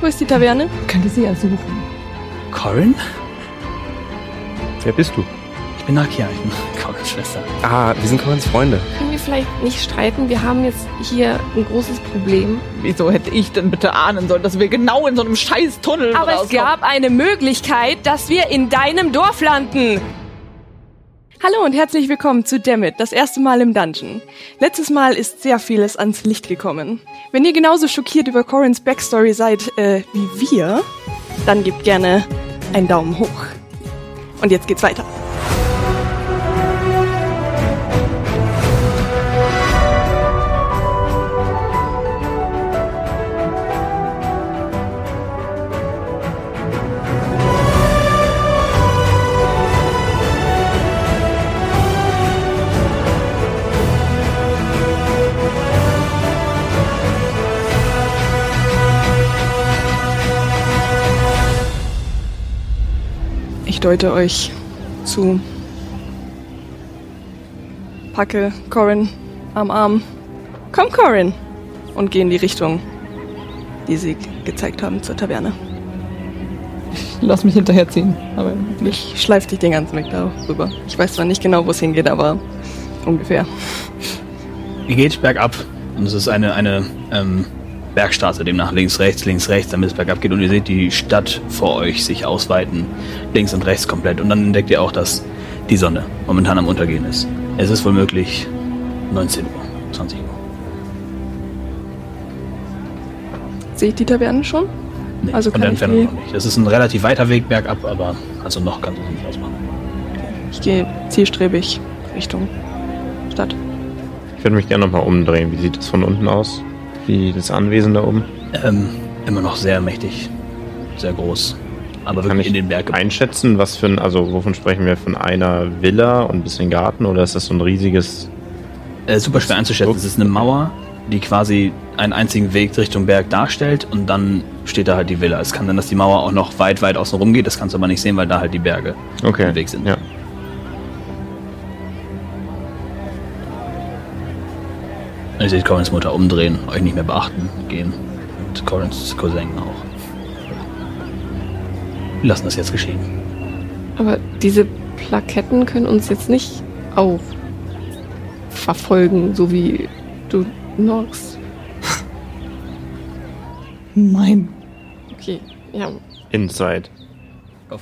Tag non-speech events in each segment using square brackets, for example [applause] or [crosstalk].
Wo ist die Taverne? Könnte sie ja suchen. Corin? Wer bist du? Ich bin Nakia, ich bin [laughs] Corins Schwester. Ah, wir sind Corins Freunde. Können wir vielleicht nicht streiten? Wir haben jetzt hier ein großes Problem. Wieso hätte ich denn bitte ahnen sollen, dass wir genau in so einem scheiß Tunnel Aber es rauskommen? gab eine Möglichkeit, dass wir in deinem Dorf landen. Hallo und herzlich willkommen zu Dammit, das erste Mal im Dungeon. Letztes Mal ist sehr vieles ans Licht gekommen. Wenn ihr genauso schockiert über Corins Backstory seid äh, wie wir, dann gebt gerne einen Daumen hoch. Und jetzt geht's weiter. Deute euch zu. Packe Corin am Arm. Komm, Corin! Und gehe in die Richtung, die sie gezeigt haben zur Taverne. Lass mich hinterherziehen. Aber Ich schleife dich den ganzen Weg da rüber. Ich weiß zwar nicht genau, wo es hingeht, aber ungefähr. Ihr geht bergab und es ist eine, eine ähm, Bergstraße, demnach links, rechts, links, rechts, damit es bergab geht und ihr seht die Stadt vor euch sich ausweiten, links und rechts komplett und dann entdeckt ihr auch, dass die Sonne momentan am Untergehen ist. Es ist wohl möglich 19 Uhr, 20 Uhr. Sehe ich die Taverne schon? Nee, Also von kann der Entfernung noch nicht. Es ist ein relativ weiter Weg bergab, aber also noch kannst du es nicht ausmachen. Ich gehe zielstrebig Richtung Stadt. Ich würde mich gerne nochmal umdrehen. Wie sieht es von unten aus? Wie das Anwesen da oben? Ähm, immer noch sehr mächtig, sehr groß, aber Kann wirklich ich in den Berg einschätzen, was für ein, also wovon sprechen wir? Von einer Villa und ein bisschen Garten oder ist das so ein riesiges. Äh, super schwer einzuschätzen. Es ist eine Mauer, die quasi einen einzigen Weg Richtung Berg darstellt und dann steht da halt die Villa. Es kann sein, dass die Mauer auch noch weit, weit außen rum geht. Das kannst du aber nicht sehen, weil da halt die Berge Okay. im Weg sind. Ja. Ihr seht Corins Mutter umdrehen, euch nicht mehr beachten, gehen. Und Corins Cousin auch. Wir lassen das jetzt geschehen. Aber diese Plaketten können uns jetzt nicht auch verfolgen, so wie du Nox. nein. Okay, ja. Inside. [laughs]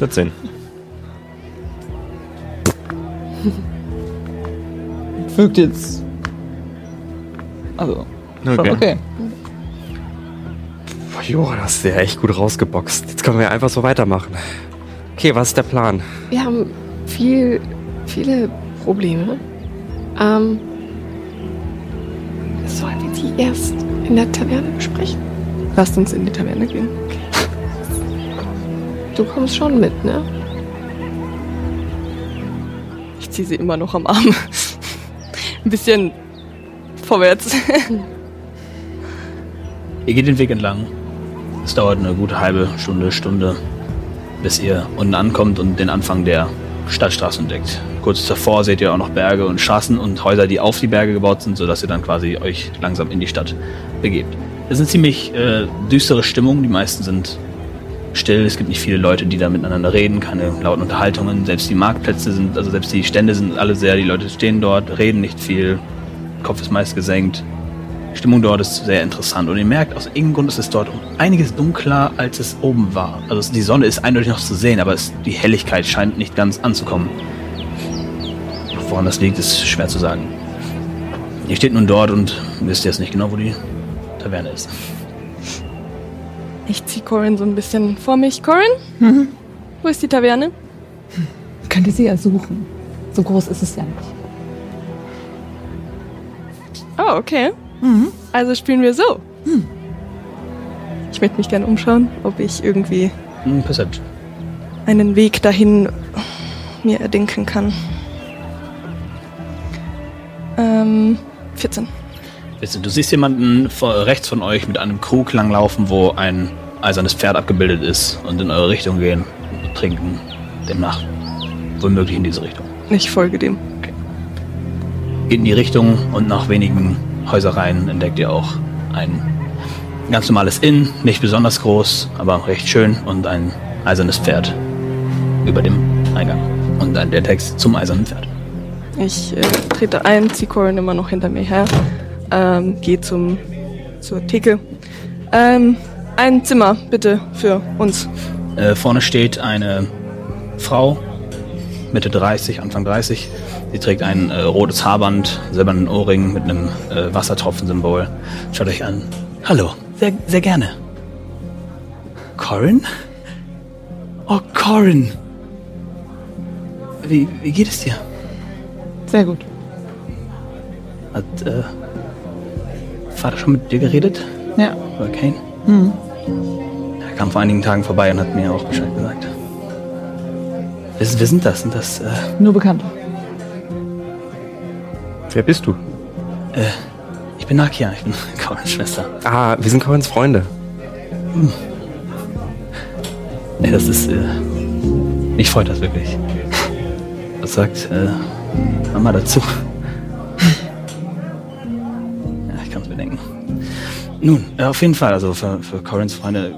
14. [laughs] Wirkt jetzt. Also. schon Okay. okay. Boah, Jo, das ist ja echt gut rausgeboxt. Jetzt können wir ja einfach so weitermachen. Okay, was ist der Plan? Wir haben viel, viele Probleme. Ähm, sollen wir die erst in der Taverne besprechen? Lasst uns in die Taverne gehen. Du kommst schon mit, ne? Ziehe sie immer noch am Arm. Ein bisschen vorwärts. Ihr geht den Weg entlang. Es dauert eine gute halbe Stunde, Stunde, bis ihr unten ankommt und den Anfang der Stadtstraße entdeckt. Kurz davor seht ihr auch noch Berge und Straßen und Häuser, die auf die Berge gebaut sind, sodass ihr dann quasi euch langsam in die Stadt begebt. Es ist eine ziemlich äh, düstere Stimmung. Die meisten sind still. Es gibt nicht viele Leute, die da miteinander reden, keine lauten Unterhaltungen. Selbst die Marktplätze sind, also selbst die Stände sind alle sehr, die Leute stehen dort, reden nicht viel. Kopf ist meist gesenkt. Die Stimmung dort ist sehr interessant und ihr merkt, aus irgendeinem Grund ist es dort um einiges dunkler, als es oben war. Also die Sonne ist eindeutig noch zu sehen, aber es, die Helligkeit scheint nicht ganz anzukommen. Woran das liegt, ist schwer zu sagen. Ihr steht nun dort und wisst jetzt nicht genau, wo die Taverne ist. Ich ziehe Corin so ein bisschen vor mich. Corin? Mhm. Wo ist die Taverne? Könnte sie ja suchen. So groß ist es ja nicht. Oh, okay. Also spielen wir so. Ich möchte mich gerne umschauen, ob ich irgendwie Hm, Perception. einen Weg dahin mir erdenken kann. Ähm, 14. Du siehst jemanden vor, rechts von euch mit einem Krug langlaufen, wo ein eisernes Pferd abgebildet ist und in eure Richtung gehen und trinken. Demnach womöglich in diese Richtung. Ich folge dem. Geht in die Richtung und nach wenigen Häusereien entdeckt ihr auch ein ganz normales Inn, nicht besonders groß, aber recht schön und ein eisernes Pferd über dem Eingang. Und dann der Text zum eisernen Pferd. Ich äh, trete ein, ziehe Corin immer noch hinter mir her, ähm, gehe zum zur Theke. Ähm, ein Zimmer bitte für uns. Äh, vorne steht eine Frau, Mitte 30, Anfang 30. Sie trägt ein äh, rotes Haarband, silbernen Ohrring mit einem äh, Wassertropfensymbol. Schaut euch an. Hallo, sehr, sehr gerne. Corin? Oh, Corin. Wie, wie geht es dir? Sehr gut. Hat äh, Vater schon mit dir geredet? Ja. Über Kane? Hm. Er kam vor einigen Tagen vorbei und hat mir auch Bescheid gesagt. Wer, wer sind das? Sind das, äh, Nur bekannt. Wer bist du? ich bin Nakia, ich bin [laughs] Corins Schwester. Ah, wir sind Corins Freunde. Nee, das ist, äh, mich freut das wirklich. [laughs] Was sagt, äh, Mama dazu? Nun, äh, auf jeden Fall, also für, für Corins Freunde,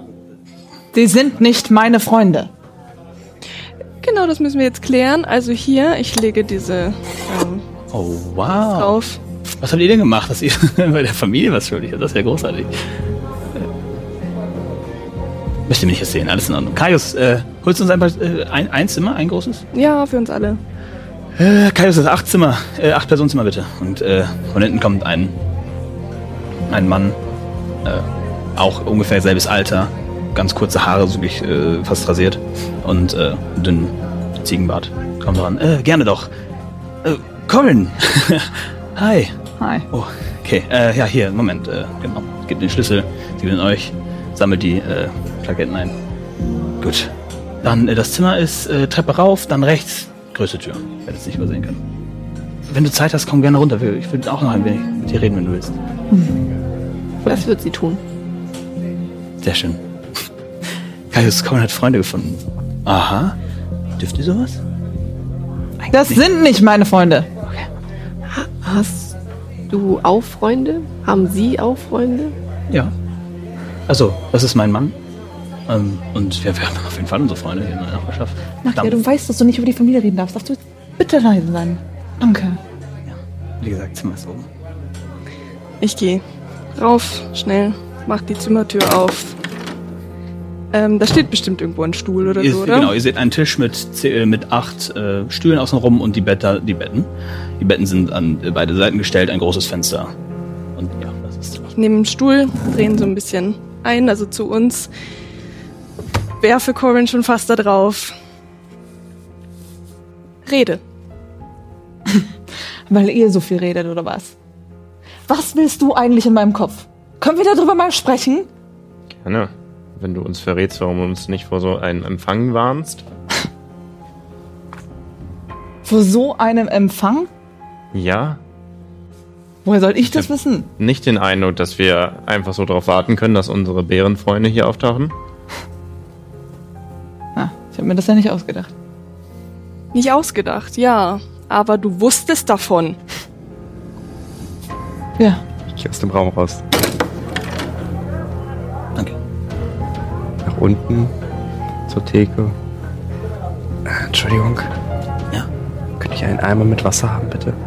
Sie sind nicht meine Freunde. Genau, das müssen wir jetzt klären. Also hier, ich lege diese ähm, oh wow. drauf. Was habt ihr denn gemacht, dass ihr [laughs] bei der Familie was schuldig habt? Das ist ja großartig. Äh, müsst ihr mir nicht erzählen, alles in Ordnung. Kaius, äh, holst du uns ein, paar, äh, ein, ein Zimmer, ein großes? Ja, für uns alle. Äh, Kaius, das ist acht Zimmer, äh, acht Personenzimmer bitte. Und äh, von hinten kommt ein, ein Mann, äh, auch ungefähr selbes Alter, ganz kurze Haare, so wirklich äh, fast rasiert und äh, dünn Ziegenbart. Kommt dran. Äh, gerne doch. Äh, Corin! [laughs] Hi. Hi. Oh, okay. Äh, ja, hier, Moment. Äh, genau. Gebt den Schlüssel, sie will euch, sammelt die äh, Plaketten ein. Gut. Dann, äh, das Zimmer ist äh, Treppe rauf, dann rechts, größte Tür. Werde es nicht übersehen können. Wenn du Zeit hast, komm gerne runter. Ich will auch noch ein wenig mit dir reden, wenn du willst. Das wird sie tun. Sehr schön. Kaius Corin hat Freunde gefunden. Aha. Dürft ihr sowas? Eigentlich Das nicht. sind nicht meine Freunde. Hast du auch Freunde? Haben sie auch Freunde? Ja. Also, das ist mein Mann. Ähm, und wir, wir haben auf jeden Fall unsere Freunde in der Nachbarschaft. Ja, Verdammt. du weißt, dass du nicht über die Familie reden darfst. Darfst du bitte leise sein? Danke. Wie gesagt, Zimmer ist oben. Ich gehe rauf, schnell, mach die Zimmertür auf. Ähm, da steht bestimmt irgendwo ein Stuhl oder Ihr, so, oder? Genau, ihr seht einen Tisch mit, äh, mit acht äh, Stühlen außenrum und die, Better, die Betten. Die Betten sind an äh, beide Seiten gestellt, ein großes Fenster. Und ja, das ist Ich nehme einen Stuhl, drehen so ein bisschen ein, also zu uns. Werfe Corin schon fast da drauf. Rede. [laughs] Weil ihr so viel redet, oder was? Was willst du eigentlich in meinem Kopf? Können wir darüber mal sprechen? Gerne. Wenn du uns verrätst, warum du uns nicht vor so einem Empfang warnst. Vor so einem Empfang? Ja, Woher soll ich das Ja. wissen? nicht den Eindruck, dass wir einfach so darauf warten können, dass unsere Bärenfreunde hier auftauchen. [laughs] Ah, ich habe mir das ja nicht ausgedacht. Nicht ausgedacht, ja. Aber du wusstest davon. Ja, Ich gehe aus dem Raum raus. Danke. Nach unten zur Theke. Äh, Entschuldigung. Ja. Könnte ich einen Eimer mit Wasser haben, bitte? [laughs]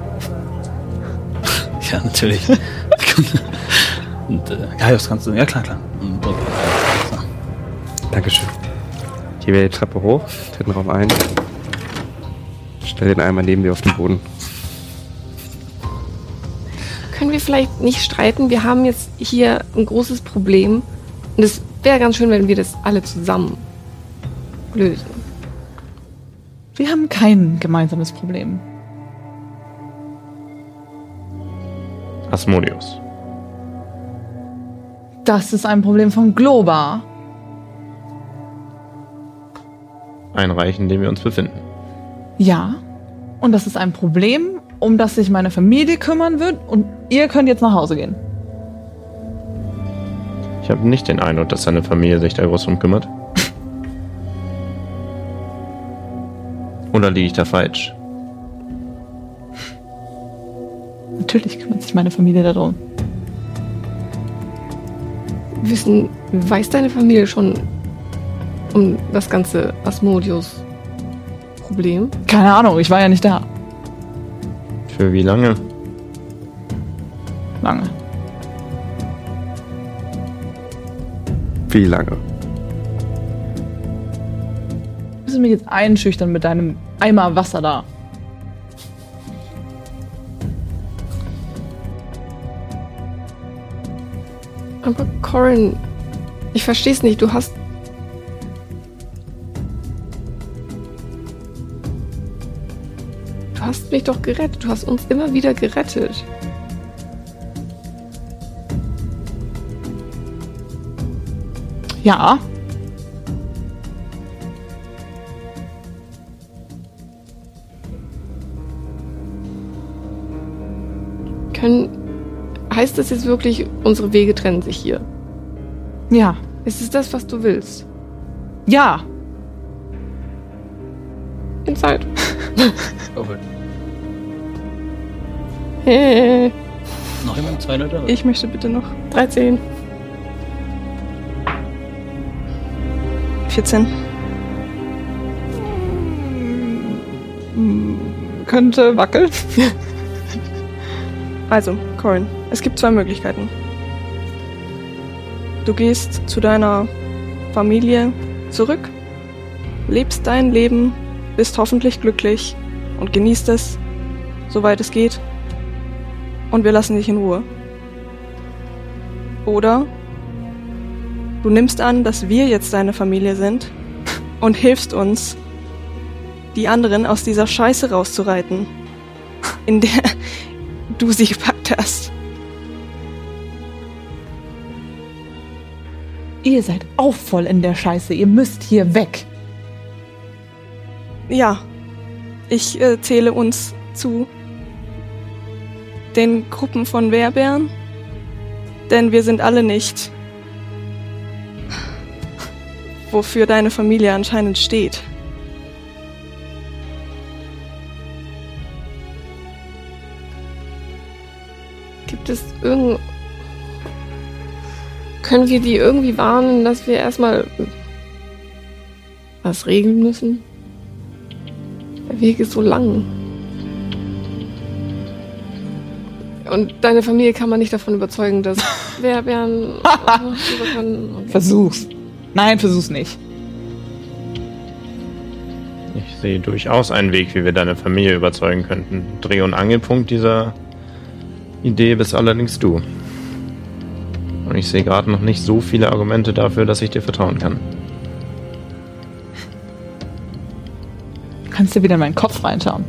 Ja, natürlich. [laughs] und äh, Gaius kannst du. Ja, klar, klar. Und, und, so. Dankeschön. Ich gehe wieder die Treppe hoch, dritten Raum ein. Stell den Eimer neben dir auf den Boden. Vielleicht nicht streiten? Wir haben jetzt hier ein großes Problem. Und es wäre ganz schön, wenn wir das alle zusammen lösen. wir haben kein gemeinsames Problem. Asmodeus. Das ist ein Problem von Globa. Ein Reich, in dem wir uns befinden. Ja. Und das ist ein Problem, um das sich meine Familie kümmern wird. Und ihr könnt jetzt nach Hause gehen. Ich habe nicht den Eindruck, dass seine Familie sich da groß drum kümmert. Oder liege ich da falsch? Natürlich kümmert sich meine Familie darum. Wissen, weiß deine Familie schon um das ganze Asmodius-Problem? Keine Ahnung, ich war ja nicht da. Für wie lange? Lange. Wie lange? Willst du mich jetzt einschüchtern mit deinem Eimer Wasser da? Aber Corin, ich versteh's nicht. Du hast. Mich doch gerettet. Du hast uns immer wieder gerettet. Ja. Können. Heißt das jetzt wirklich, unsere Wege trennen sich hier? Ja. Ist es das, was du willst? Ja. Inside. [laughs] Over. Hey, [laughs] Noch jemand? Zwei Leute? Ich möchte bitte noch 13. 14. Könnte wackeln. [laughs] Also, Corin, es gibt zwei Möglichkeiten. Du gehst zu deiner Familie zurück, lebst dein Leben, bist hoffentlich glücklich und genießt es, soweit es geht. Und wir lassen dich in Ruhe. Oder du nimmst an, dass wir jetzt deine Familie sind und hilfst uns, die anderen aus dieser Scheiße rauszureiten, in der [laughs] du sie gepackt hast. Ihr seid auch voll in der Scheiße. Ihr müsst hier weg. Ja, ich äh, zähle uns zu den Gruppen von Wehrbären, denn wir sind alle nicht, wofür deine Familie anscheinend steht. Gibt es irgend. Können wir die irgendwie warnen, dass wir erstmal was regeln müssen? Der Weg ist so lang. Und deine Familie kann man nicht davon überzeugen, dass [laughs] Wehrbären rüber können. Okay. Versuch's. Nein, versuch's nicht. Ich sehe durchaus einen Weg, wie wir deine Familie überzeugen könnten. Dreh- und Angelpunkt dieser Idee bist allerdings du. Und ich sehe gerade noch nicht so viele Argumente dafür, dass ich dir vertrauen kann. Kannst du wieder in meinen Kopf reinschauen?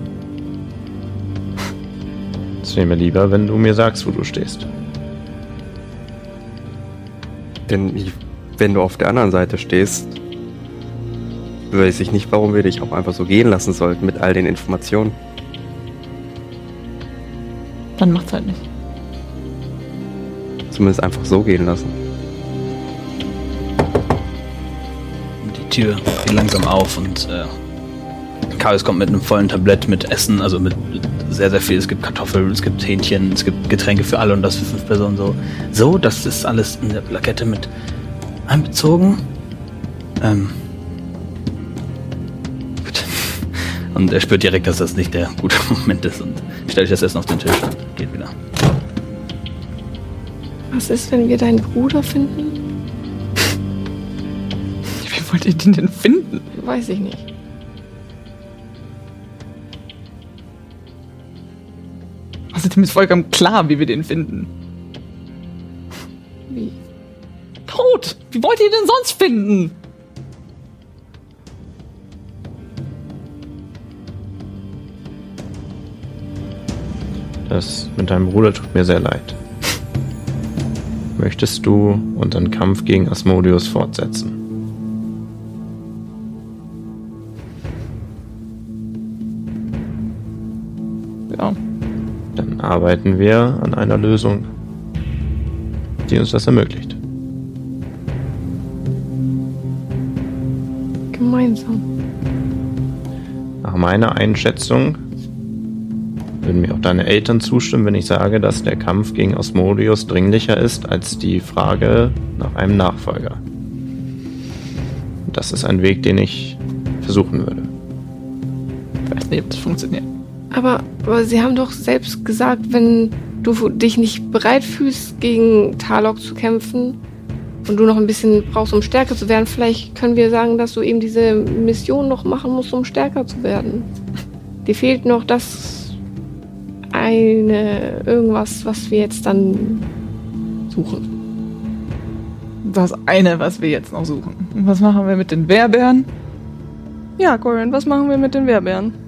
Wäre mir lieber, wenn du mir sagst, wo du stehst. Denn ich, wenn du auf der anderen Seite stehst, weiß ich nicht, warum wir dich auch einfach so gehen lassen sollten mit all den Informationen. Dann macht's halt nicht. Zumindest einfach so gehen lassen. Die Tür geht langsam auf und äh, Chaos kommt mit einem vollen Tablett mit Essen, also mit sehr, sehr viel. Es gibt Kartoffeln, es gibt Hähnchen, es gibt Getränke für alle und das für fünf Personen so. So, das ist alles in der Plakette mit einbezogen. Ähm. Gut. Und er spürt direkt, dass das nicht der gute [laughs] Moment ist und stellt das Essen auf den Tisch und geht wieder. Was ist, wenn wir deinen Bruder finden? [laughs] Wie wollt ihr den denn finden? Weiß ich nicht. Außerdem ist vollkommen klar, wie wir den finden. Wie? Tot! Wie wollt ihr den sonst finden? Das mit deinem Bruder tut mir sehr leid. [laughs] möchtest du unseren Kampf gegen Asmodeus fortsetzen? Arbeiten wir an einer Lösung, die uns das ermöglicht. Gemeinsam. Nach meiner Einschätzung würden mir auch deine Eltern zustimmen, wenn ich sage, dass der Kampf gegen Osmodius dringlicher ist als die Frage nach einem Nachfolger. Das ist ein Weg, den ich versuchen würde. Ich weiß nicht, ob das funktioniert. Aber, aber sie haben doch selbst gesagt, wenn du dich nicht bereit fühlst, gegen Talok zu kämpfen und du noch ein bisschen brauchst, um stärker zu werden, vielleicht können wir sagen, dass du eben diese Mission noch machen musst, um stärker zu werden. Dir fehlt noch das eine irgendwas, was wir jetzt dann suchen. Das eine, was wir jetzt noch suchen. Und was machen wir mit den Wehrbären? Ja, Corin, was machen wir mit den Wehrbären?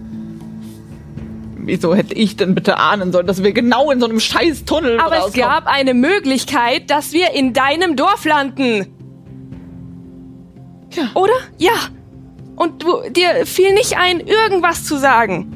Wieso hätte ich denn bitte ahnen sollen, dass wir genau in so einem scheiß Tunnel Aber es rauskommen? gab eine Möglichkeit, dass wir in deinem Dorf landen. Ja. Oder? Ja. Und du, dir fiel nicht ein, irgendwas zu sagen.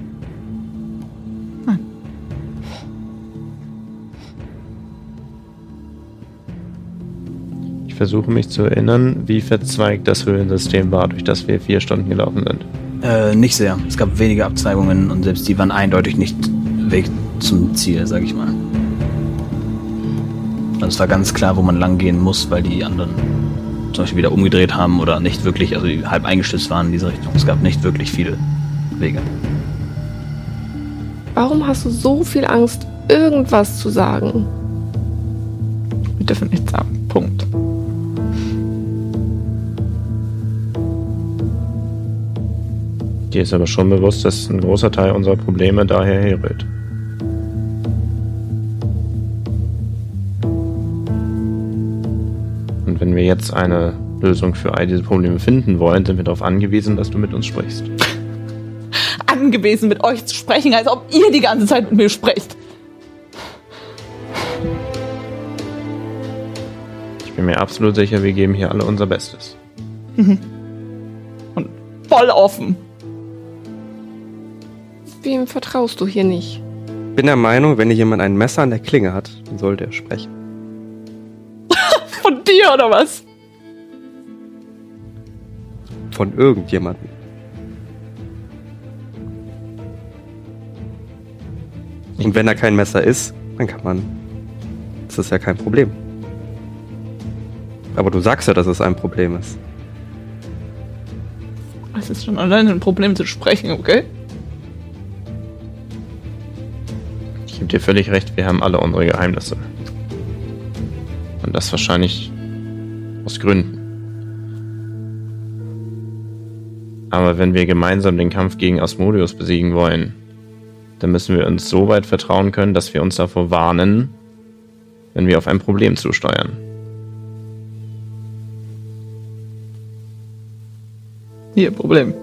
Ich versuche mich zu erinnern, wie verzweigt das Höhlensystem war, durch das wir vier Stunden gelaufen sind. Äh, nicht sehr. Es gab wenige Abzweigungen und selbst die waren eindeutig nicht Weg zum Ziel, sag ich mal. Also es war ganz klar, wo man lang gehen muss, weil die anderen zum Beispiel wieder umgedreht haben oder nicht wirklich, also halb eingestützt waren in diese Richtung. Es gab nicht wirklich viele Wege. Warum hast du so viel Angst, irgendwas zu sagen? Wir dürfen nichts sagen. Dir ist aber schon bewusst, dass ein großer Teil unserer Probleme daher herrührt. Und wenn wir jetzt eine Lösung für all diese Probleme finden wollen, sind wir darauf angewiesen, dass du mit uns sprichst. [laughs] Angewiesen mit euch zu sprechen, als ob ihr die ganze Zeit mit mir sprecht. Ich bin mir absolut sicher, wir geben hier alle unser Bestes. Und voll offen. Wem vertraust du hier nicht? Bin der Meinung, wenn hier jemand ein Messer an der Klinge hat, dann sollte er sprechen. [laughs] Von dir oder was? Von irgendjemandem. Und wenn da kein Messer ist, dann kann man. Das ist ja kein Problem. Aber du sagst ja, dass es ein Problem ist. Es ist schon allein ein Problem zu sprechen, okay? Gebe dir völlig recht, wir haben alle unsere Geheimnisse. Und das wahrscheinlich aus Gründen. Aber wenn wir gemeinsam den Kampf gegen Asmodeus besiegen wollen, dann müssen wir uns so weit vertrauen können, dass wir uns davor warnen, wenn wir auf ein Problem zusteuern. Hier, Problem.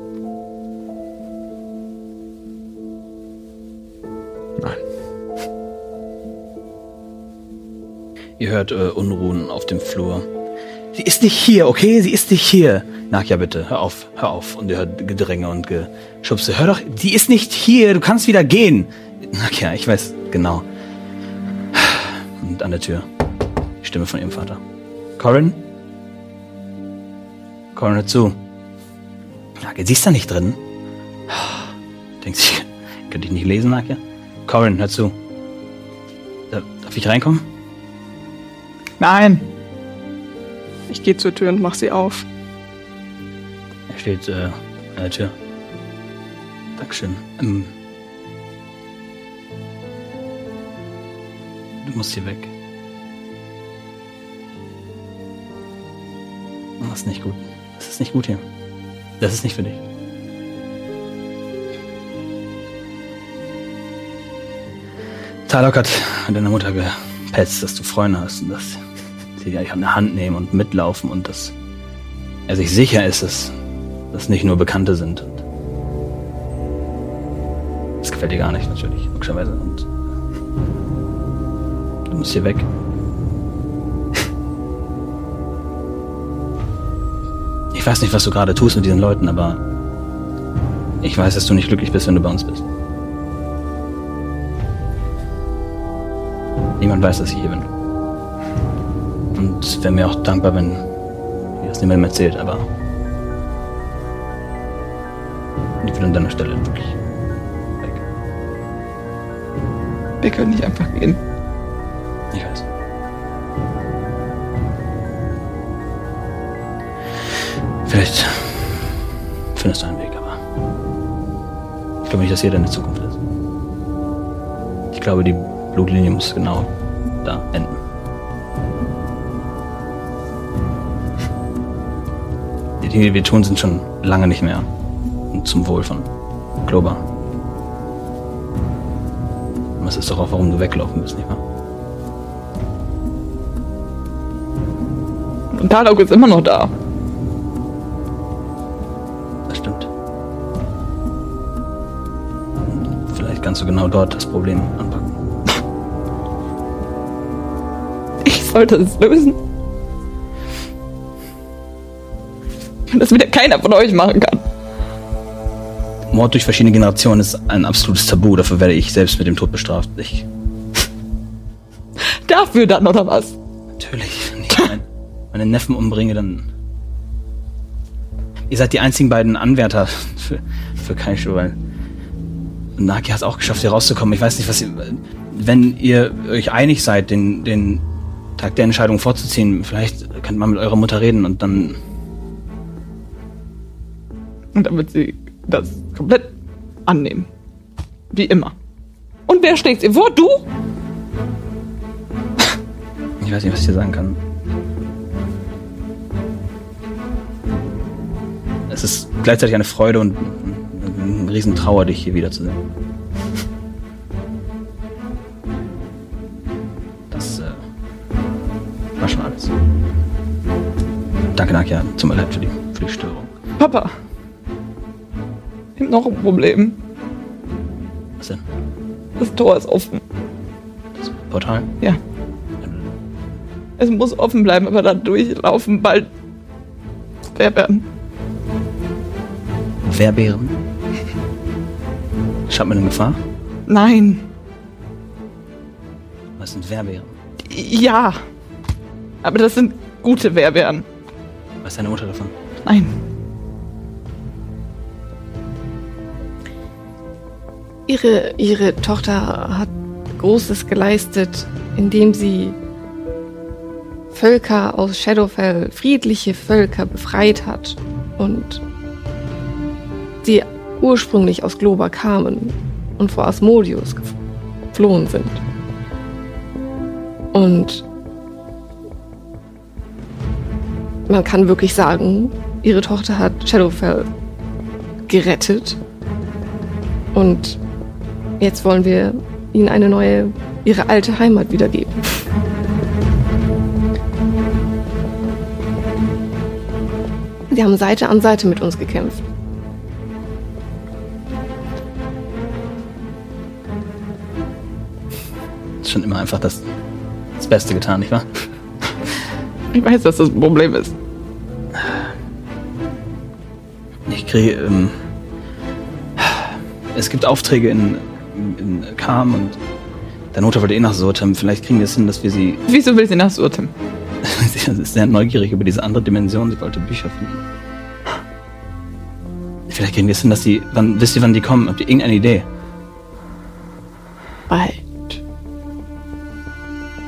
Ihr hört äh, Unruhen auf dem Flur. Sie ist nicht hier, okay? Sie ist nicht hier. Nakia, bitte, hör auf, hör auf. Und ihr hört Gedränge und Geschubse. Hör doch, die ist nicht hier, du kannst wieder gehen. Nakia, ich weiß genau. Und an der Tür. Die Stimme von ihrem Vater. Corin? Corin, hör zu. Nakia, sie ist da nicht drin. Denkt sich, [laughs] könnte ich nicht lesen, Nakia? Corin, hör zu. Darf ich reinkommen? Nein. Ich gehe zur Tür und mach sie auf. Er steht äh, an der Tür. Dankeschön. Ähm, du musst hier weg. Das ist nicht gut. Das ist nicht gut hier. Das ist nicht für dich. Talok hat mit deiner Mutter gepetzt, dass du Freunde hast und dass sie gleich an ne der Hand nehmen und mitlaufen und dass er sich sicher ist, dass das nicht nur Bekannte sind. das gefällt dir gar nicht, natürlich, logischerweise. Und du musst hier weg. [laughs] Ich weiß nicht, was du gerade tust mit diesen Leuten, aber ich weiß, dass du nicht glücklich bist, wenn du bei uns bist. Niemand weiß, dass ich hier bin. Und wäre mir auch dankbar, wenn ihr das niemandem erzählt, aber ich würde an deiner Stelle wirklich weg. Wir können nicht einfach gehen. Ich weiß. Vielleicht findest du einen Weg, aber ich glaube nicht, dass hier deine Zukunft ist. Ich glaube, die Blutlinie muss genau da enden. Die Dinge, die wir tun, sind schon lange nicht mehr zum Wohl von Globa. Das ist doch auch, warum du weglaufen willst, nicht wahr? Und Talok ist immer noch da. Das stimmt. Vielleicht kannst du genau dort das Problem anpacken. Ich sollte es lösen. Das wieder keiner von euch machen kann. Mord durch verschiedene Generationen ist ein absolutes Tabu. Dafür werde ich selbst mit dem Tod bestraft. Ich. [laughs] Dafür dann, oder was? Natürlich. Wenn ich mein, meine Neffen umbringe, dann. Ihr seid die einzigen beiden Anwärter [laughs] für, für Kaishu, weil. Naki hat es auch geschafft, hier rauszukommen. Ich weiß nicht, was ihr. Wenn ihr euch einig seid, den, den Tag der Entscheidung vorzuziehen, vielleicht könnt man mit eurer Mutter reden und dann. Und dann wird sie das komplett annehmen. Wie immer. Und wer schlägt ihr vor? Du? Ich weiß nicht, was ich dir sagen kann. Es ist gleichzeitig eine Freude und eine riesen Trauer, dich hier wiederzusehen. Das äh, war schon alles. Danke, Nakia. Tut mir leid für die, für die Störung. Papa. Ich hab noch ein Problem. Was denn? Das Tor ist offen. Das Portal? Ja. Es muss offen bleiben, aber da durchlaufen bald Werbern. Wehrbeeren? Schaut man in Gefahr? Nein. Was sind Wehrbeeren? Ja. Aber das sind gute Werbären. Was ist deine Mutter davon? Nein. Ihre, ihre Tochter hat Großes geleistet, indem sie Völker aus Shadowfell, friedliche Völker befreit hat und die ursprünglich aus Globa kamen und vor Asmodius geflohen sind. Und man kann wirklich sagen, ihre Tochter hat Shadowfell gerettet und jetzt wollen wir ihnen eine neue, ihre alte Heimat wiedergeben. Sie haben Seite an Seite mit uns gekämpft. Schon immer einfach das, das Beste getan, nicht wahr? Ich weiß, dass das ein Problem ist. Ich kriege. Ähm, es gibt Aufträge in, in Kam und der Mutter wollte eh nach Surtem. Vielleicht kriegen wir es hin, dass wir sie. Wieso will sie nach Surtem? [laughs] sie ist sehr neugierig über diese andere Dimension. Sie wollte Bücher finden. Vielleicht kriegen wir es hin, dass die. Wann, wisst ihr, wann die kommen? Habt ihr irgendeine Idee? Bald.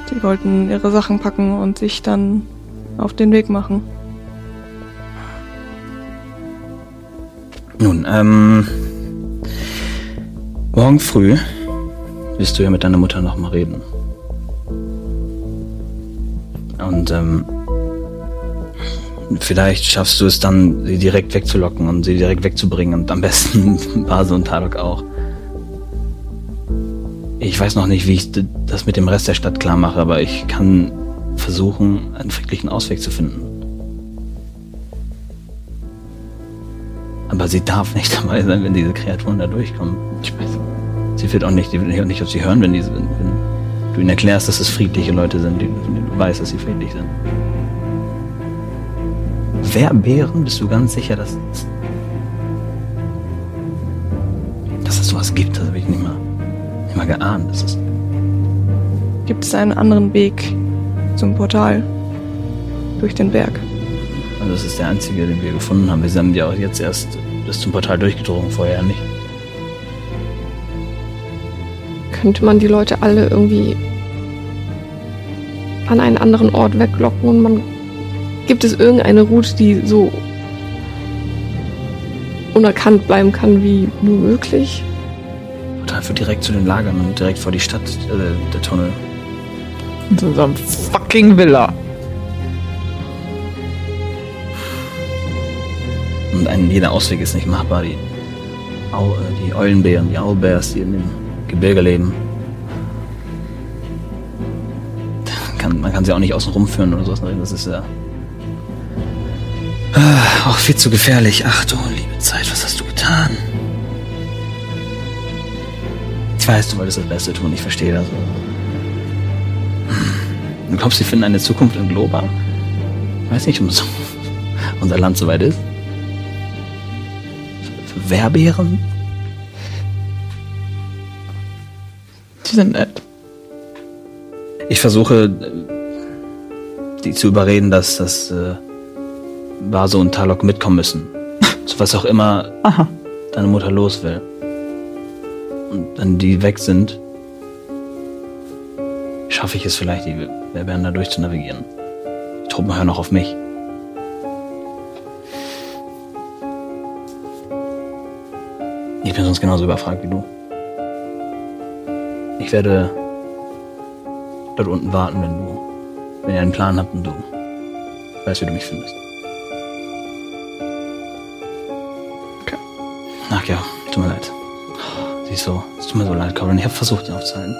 Sie wollten ihre Sachen packen und sich dann auf den Weg machen. Nun, ähm. Morgen früh wirst du ja mit deiner Mutter nochmal reden. Und, ähm. Vielleicht schaffst du es dann, sie direkt wegzulocken und sie direkt wegzubringen und am besten [laughs] Base und Talok auch. Ich weiß noch nicht, wie ich das mit dem Rest der Stadt klar mache, aber ich kann versuchen, einen friedlichen Ausweg zu finden. Aber sie darf nicht [laughs] dabei sein, wenn diese Kreaturen da durchkommen. Ich weiß. Sie wird auch nicht, sie wird nicht auf sie hören, wenn, die, wenn, wenn du ihnen erklärst, dass es friedliche Leute sind, die, du weißt, dass sie friedlich sind. Werbären? Bist du ganz sicher, dass, dass es sowas gibt? Das habe ich nicht mal, nicht mal geahnt. Das ist, Gibt es einen anderen Weg zum Portal? Durch den Berg. Also das ist der einzige, den wir gefunden haben. Wir sind ja auch jetzt erst bis zum Portal durchgedrungen, vorher nicht. Könnte man die Leute alle irgendwie an einen anderen Ort weglocken und man gibt es irgendeine Route, die so unerkannt bleiben kann wie nur möglich? Portal führt direkt zu den Lagern und direkt vor die Stadt, äh, der Tunnel. In so einem fucking Villa. Ein, jeder Ausweg ist nicht machbar. Die, Au, äh, die Eulenbären, die Owlbears, die in dem Gebirge leben. Kann, man kann sie auch nicht außen rumführen oder sowas. Das ist ja. Ah, auch viel zu gefährlich. Ach du liebe Zeit, was hast du getan? Ich weiß, du wolltest das Beste tun, ich verstehe das. Hm. Du glaubst, sie finden eine Zukunft in Globa? Ich weiß nicht, ob so [laughs] unser Land soweit ist. Werbären? Die sind nett. Ich versuche, äh, die zu überreden, dass das äh, Vaso und Talok mitkommen müssen. Zu was auch immer [laughs] Aha. deine Mutter los will. Und wenn die weg sind, schaffe ich es vielleicht, die Werbären da durch zu navigieren. Die Truppen hören auch auf mich. Ich bin sonst genauso überfragt wie du. Ich werde dort unten warten, wenn du, wenn ihr einen Plan habt und du weißt, wie du mich findest. Okay. Ach ja, tut mir leid. Sie ist so, es tut mir so leid, Corin. Ich habe versucht, sie aufzuhalten.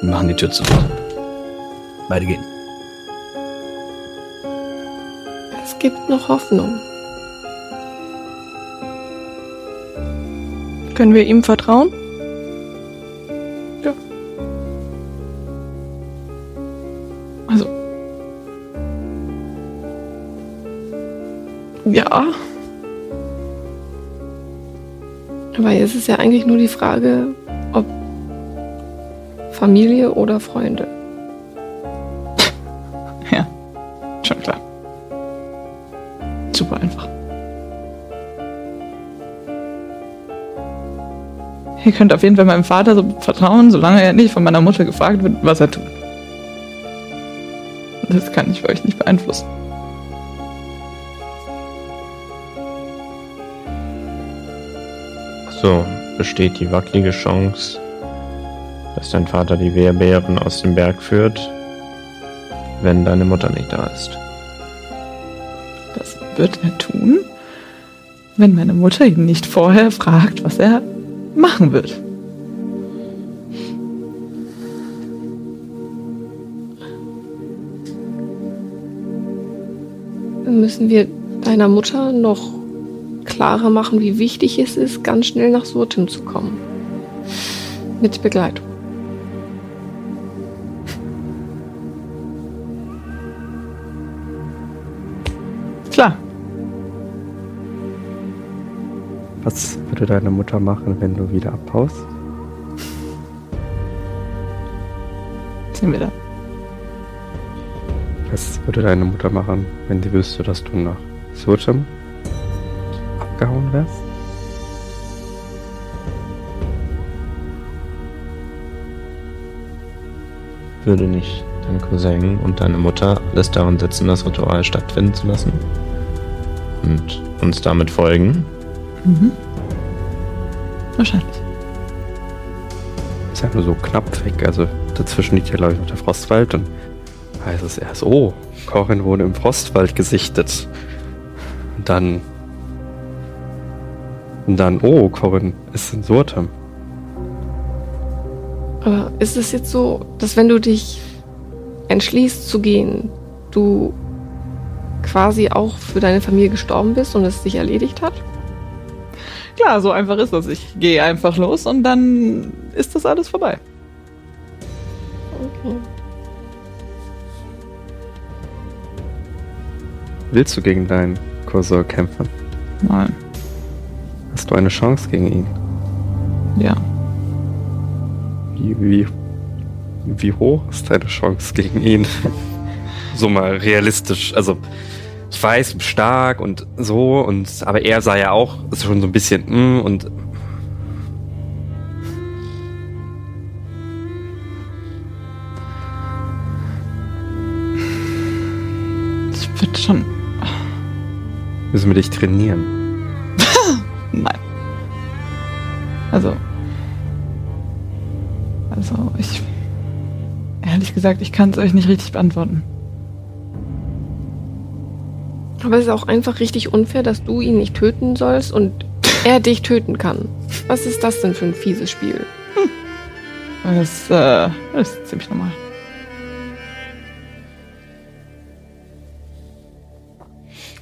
Wir machen die Tür zu. Beide gehen. Es gibt noch Hoffnung. Können wir ihm vertrauen? Also. Ja. Aber jetzt ist ja eigentlich nur die Frage, ob Familie oder Freunde. Ja. Schon klar. Super einfach. Ihr könnt auf jeden Fall meinem Vater so vertrauen, solange er nicht von meiner Mutter gefragt wird, was er tut. Das kann ich für euch nicht beeinflussen. So, besteht die wackelige Chance, dass dein Vater die Wehrbären aus dem Berg führt, wenn deine Mutter nicht da ist. Das wird er tun, wenn meine Mutter ihn nicht vorher fragt, was er machen wird. Müssen wir deiner Mutter noch klarer machen, wie wichtig es ist, ganz schnell nach Surtim zu kommen. Mit Begleitung. Was würde deine Mutter machen, wenn du wieder abhaust? Sehen wir da. Was würde deine Mutter machen, wenn sie wüsste, dass du nach Surtem abgehauen wärst? Würde nicht dein Cousin und deine Mutter alles daran setzen, das Ritual stattfinden zu lassen? Und uns damit folgen? Mhm. Wahrscheinlich. Ist ja nur so knapp weg. Also dazwischen liegt ja, glaube ich, noch der Frostwald. Und heißt es erst, oh, Corin wurde im Frostwald gesichtet. Und dann. Dann, oh, Corin ist in Surtem. Aber ist es jetzt so, dass wenn du dich entschließt zu gehen, du quasi auch für deine Familie gestorben bist und es sich erledigt hat? Klar, so einfach ist das. Ich gehe einfach los und dann ist das alles vorbei. Okay. Willst du gegen deinen Cousin kämpfen? Nein. Hast du eine Chance gegen ihn? Ja. Wie, wie, wie hoch ist deine Chance gegen ihn? [laughs] so mal realistisch. Also, ich weiß, stark und so, und aber er sah ja auch schon so ein bisschen mm, und Ich würde schon. müssen wir dich trainieren. [laughs] Nein. Also. Also, ich. Ehrlich gesagt, ich kann es euch nicht richtig beantworten. Aber es ist auch einfach richtig unfair, dass du ihn nicht töten sollst und er dich töten kann. Was ist das denn für ein fieses Spiel? Das, äh, das ist ziemlich normal.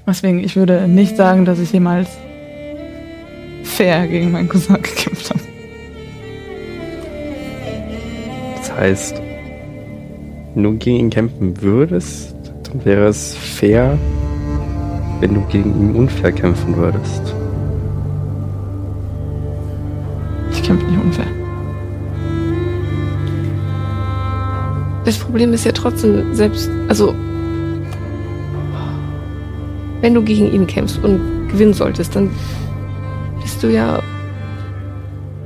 Deswegen, ich würde nicht sagen, dass ich jemals fair gegen meinen Cousin [laughs] gekämpft habe. Das heißt, wenn du gegen ihn kämpfen würdest, dann wäre es fair, wenn du gegen ihn unfair kämpfen würdest. Ich kämpfe nicht unfair. Das Problem ist ja trotzdem selbst, also wenn du gegen ihn kämpfst und gewinnen solltest, dann bist du ja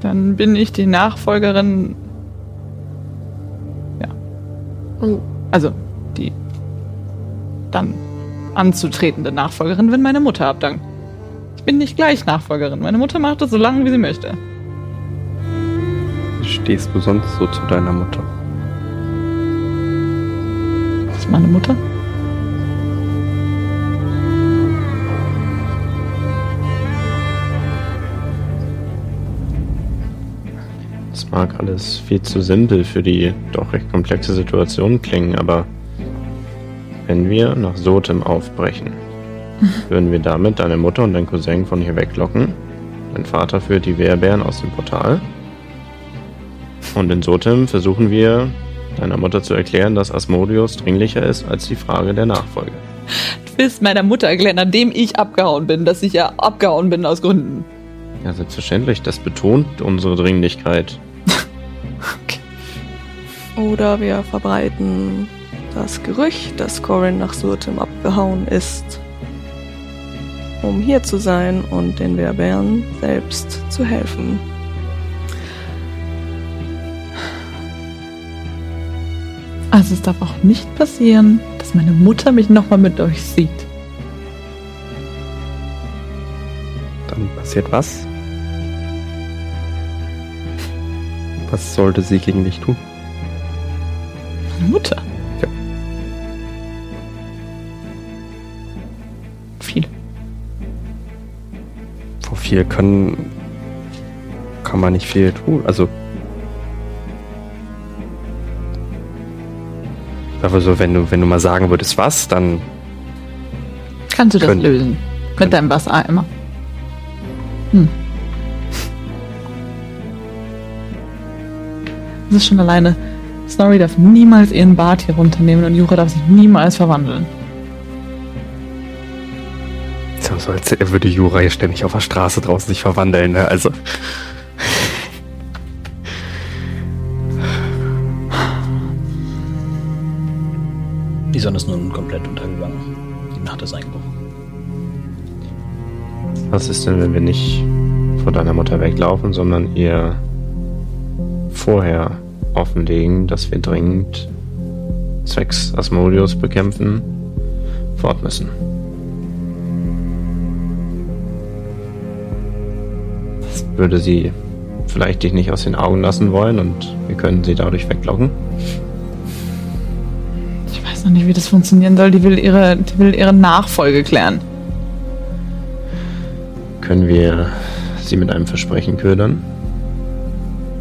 Dann bin ich die Nachfolgerin. und Also, die dann anzutretende Nachfolgerin, wenn meine Mutter abdankt. Ich bin nicht gleich Nachfolgerin. Meine Mutter macht das so lange, wie sie möchte. Wie stehst du sonst so zu deiner Mutter? Das ist meine Mutter. Das mag alles viel zu simpel für die doch recht komplexe Situation klingen, aber wenn wir nach Sotem aufbrechen, würden wir damit deine Mutter und deinen Cousin von hier weglocken. Dein Vater führt die Wehrbären aus dem Portal. Und in Sotem versuchen wir deiner Mutter zu erklären, dass Asmodeus dringlicher ist als die Frage der Nachfolge. Du willst meiner Mutter erklären, nachdem ich abgehauen bin, dass ich ja abgehauen bin aus Gründen. Ja, selbstverständlich, das betont unsere Dringlichkeit. [laughs] Oder wir verbreiten das Gerücht, dass Corin nach Surtem abgehauen ist, um hier zu sein und den Werbären selbst zu helfen. Also es darf auch nicht passieren, dass meine Mutter mich nochmal mit euch sieht. Dann passiert was? Was sollte sie gegen dich tun? Meine Mutter? Viel können kann man nicht viel tun. Also aber so, wenn du wenn du mal sagen würdest, was, dann Kannst du das Können- lösen? Mit können- deinem Wassereimer. Hm. Das ist schon alleine. Snorri darf niemals ihren Bart hier runternehmen und Jura darf sich niemals verwandeln. So, so als er würde Jura hier ständig auf der Straße draußen sich verwandeln, ne? Also Die Sonne ist nun komplett untergegangen. Die Nacht ist eingebrochen. Was ist denn, wenn wir nicht vor deiner Mutter weglaufen, sondern ihr vorher offenlegen, dass wir dringend zwecks Asmodeus bekämpfen fort müssen? Würde sie vielleicht dich nicht aus den Augen lassen wollen und wir können sie dadurch weglocken? Ich weiß noch nicht, wie das funktionieren soll. Die will ihre, die will ihre Nachfolge klären. Können wir sie mit einem Versprechen ködern?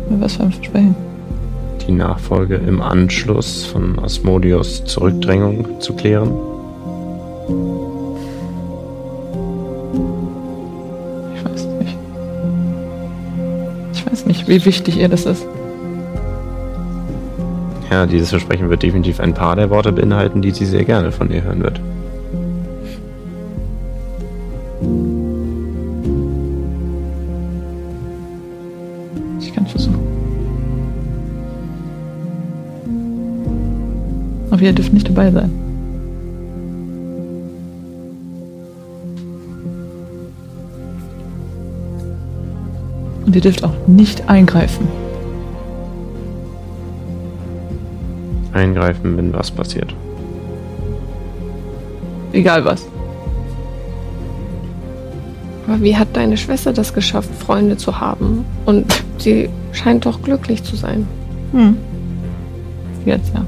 Was für ein Versprechen. die Nachfolge im Anschluss von Asmodeus Zurückdrängung zu klären? wie wichtig ihr das ist. Ja, dieses Versprechen wird definitiv ein paar der Worte beinhalten, die sie sehr gerne von ihr hören wird. Ich kann versuchen. Aber ihr dürft nicht dabei sein. Und ihr dürft auch nicht eingreifen. Eingreifen, wenn was passiert. Egal was. Aber wie hat deine Schwester das geschafft, Freunde zu haben? Und sie scheint doch glücklich zu sein. Hm. Jetzt ja.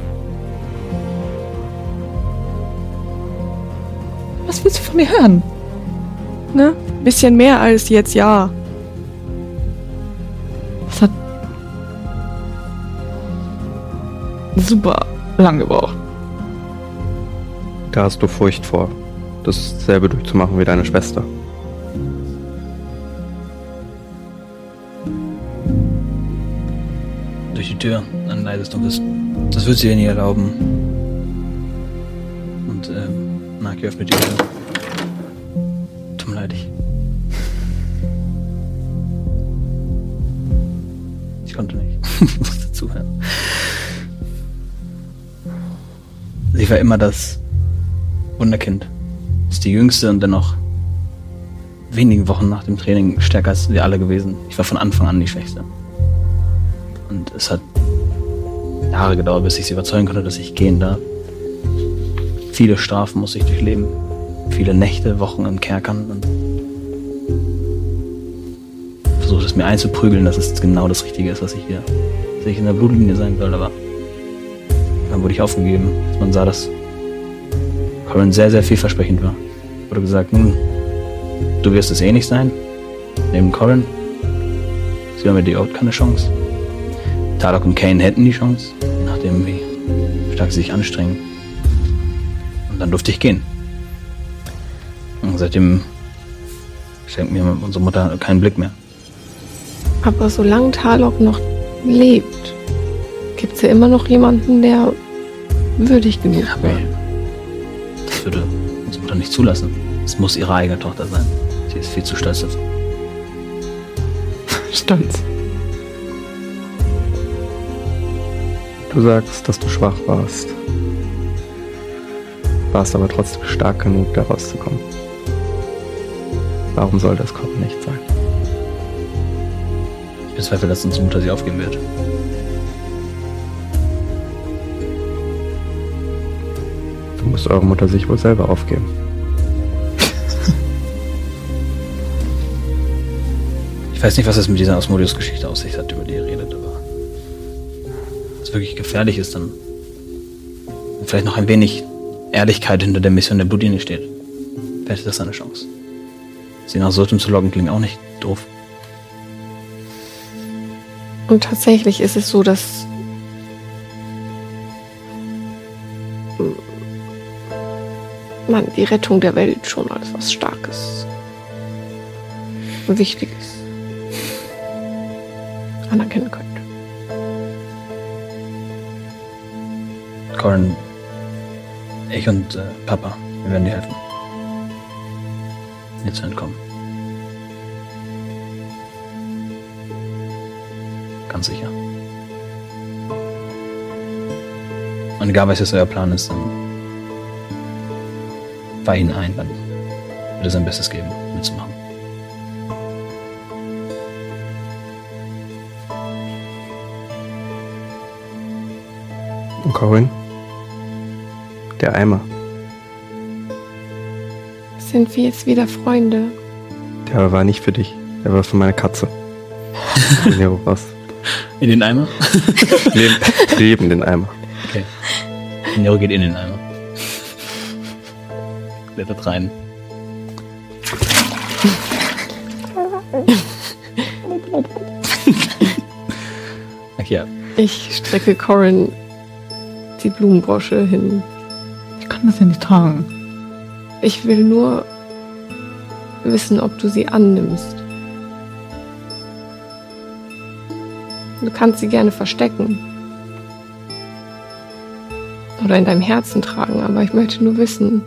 Was willst du von mir hören? Ne? Bisschen mehr als jetzt ja. Super lang gebraucht. Da hast du Furcht vor, dasselbe durchzumachen wie deine Schwester. Durch die Tür, ein leises dunkles. Das wird sie ihr nie erlauben. Und ähm, Naki öffnet die Tür. Tut mir leid, ich. Ich konnte nicht. [laughs] Ich musste zuhören. Sie war immer das Wunderkind. Ist die jüngste und dennoch wenigen Wochen nach dem Training stärker als wir alle gewesen. Ich war von Anfang an die Schwächste. Und es hat Jahre gedauert, bis ich sie überzeugen konnte, dass ich gehen darf. Viele Strafen muss ich durchleben. Viele Nächte, Wochen in Kerkern und versucht es mir einzuprügeln, dass es genau das Richtige ist, was ich hier, dass ich in der Blutlinie sein soll, aber dann wurde ich aufgegeben, man sah, dass Corin sehr, sehr vielversprechend war. Wurde gesagt, nun, du wirst es eh nicht sein. Neben Corin. Sie haben mit dir überhaupt keine Chance. Tarok und Kane hätten die Chance, nachdem wie stark sie sich anstrengen. Und dann durfte ich gehen. Und seitdem schenkt mir unsere Mutter keinen Blick mehr. Aber solange Talok noch lebt, gibt es ja immer noch jemanden, der würdig genug wäre. das würde unsere Mutter nicht zulassen. Es muss ihre eigene Tochter sein. Sie ist viel zu stolz dazu. [laughs] Stolz. Du sagst, dass du schwach warst. Warst aber trotzdem stark genug, da rauszukommen. Warum soll das Kopf nicht sein? Ich bezweifle, dass unsere Mutter sie aufgeben wird. Du musst eure Mutter sich wohl selber aufgeben. Ich weiß nicht, was es mit dieser Asmodeus-Geschichte auf sich hat, über die ihr redet, aber wenn es wirklich gefährlich ist, dann wenn vielleicht noch ein wenig Ehrlichkeit hinter der Mission der Blutlinie steht. Vielleicht ist das eine Chance. Sie nach Sultan zu loggen klingt auch nicht doof. Und tatsächlich ist es so, dass man die Rettung der Welt schon als was Starkes und Wichtiges anerkennen könnte. Corin, ich und äh, Papa, wir werden dir helfen. Dir zu entkommen. Ganz sicher. Und egal, was jetzt euer Plan ist, dann weih ihn ein, dann wird er sein Bestes geben, mitzumachen. Und Corinne? Der Eimer. Sind wir jetzt wieder Freunde? Der war nicht für dich. Der war für meine Katze. [laughs] Was. In den Eimer? [laughs] Leben, Leben den Eimer. Okay. Nero geht in den Eimer. Klettert rein. Ach ja, Ich strecke Corin die Blumenbrosche hin. Ich kann das ja nicht tragen. Ich will nur wissen, ob du sie annimmst. Du kannst sie gerne verstecken. Oder in deinem Herzen tragen, aber ich möchte nur wissen,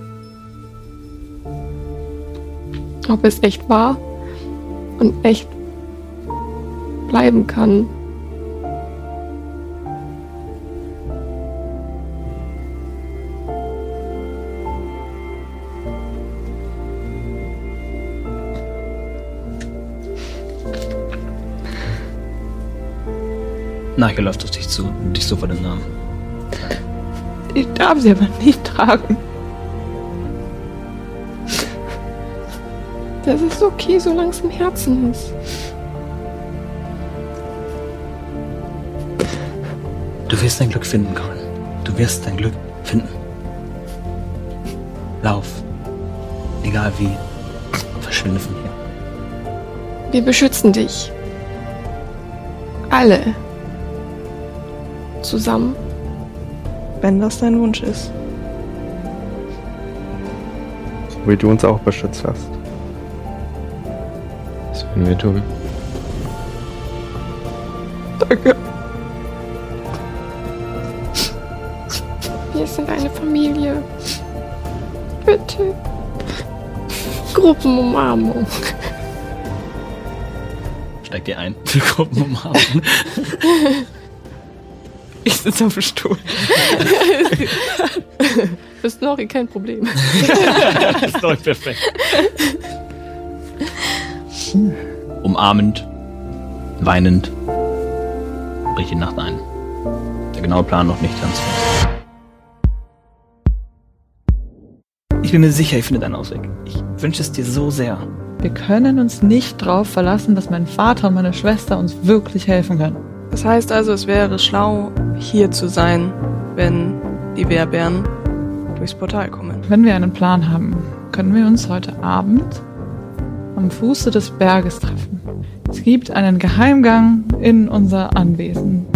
ob es echt war und echt bleiben kann. Na, Nike läuft auf dich zu und dich sofort den Namen. Ich darf sie aber nicht tragen. Das ist okay, solange es im Herzen ist. Du wirst dein Glück finden, Corin. Du wirst dein Glück finden. Lauf. Egal wie. Verschwinde von hier. Wir beschützen dich. Alle. Zusammen. Wenn das dein Wunsch ist. So wie du uns auch beschützt hast. Tun. Danke. Wir sind eine Familie. Bitte. Gruppenumarmung. Steig dir ein. [laughs] Die Gruppen umarmen. Ich sitze auf dem Stuhl. [laughs] Für Snorri kein Problem. das ist doch perfekt. Umarmend, weinend, bricht die Nacht ein. Der genaue Plan noch nicht ganz fest. Ich bin mir sicher, ich finde einen Ausweg. Ich wünsche es dir so sehr. Wir können uns nicht darauf verlassen, dass mein Vater und meine Schwester uns wirklich helfen können. Das heißt also, es wäre schlau, hier zu sein, wenn die Wehrbären durchs Portal kommen. Wenn wir einen Plan haben, können wir uns heute Abend am Fuße des Berges treffen. Es gibt einen Geheimgang in unser Anwesen.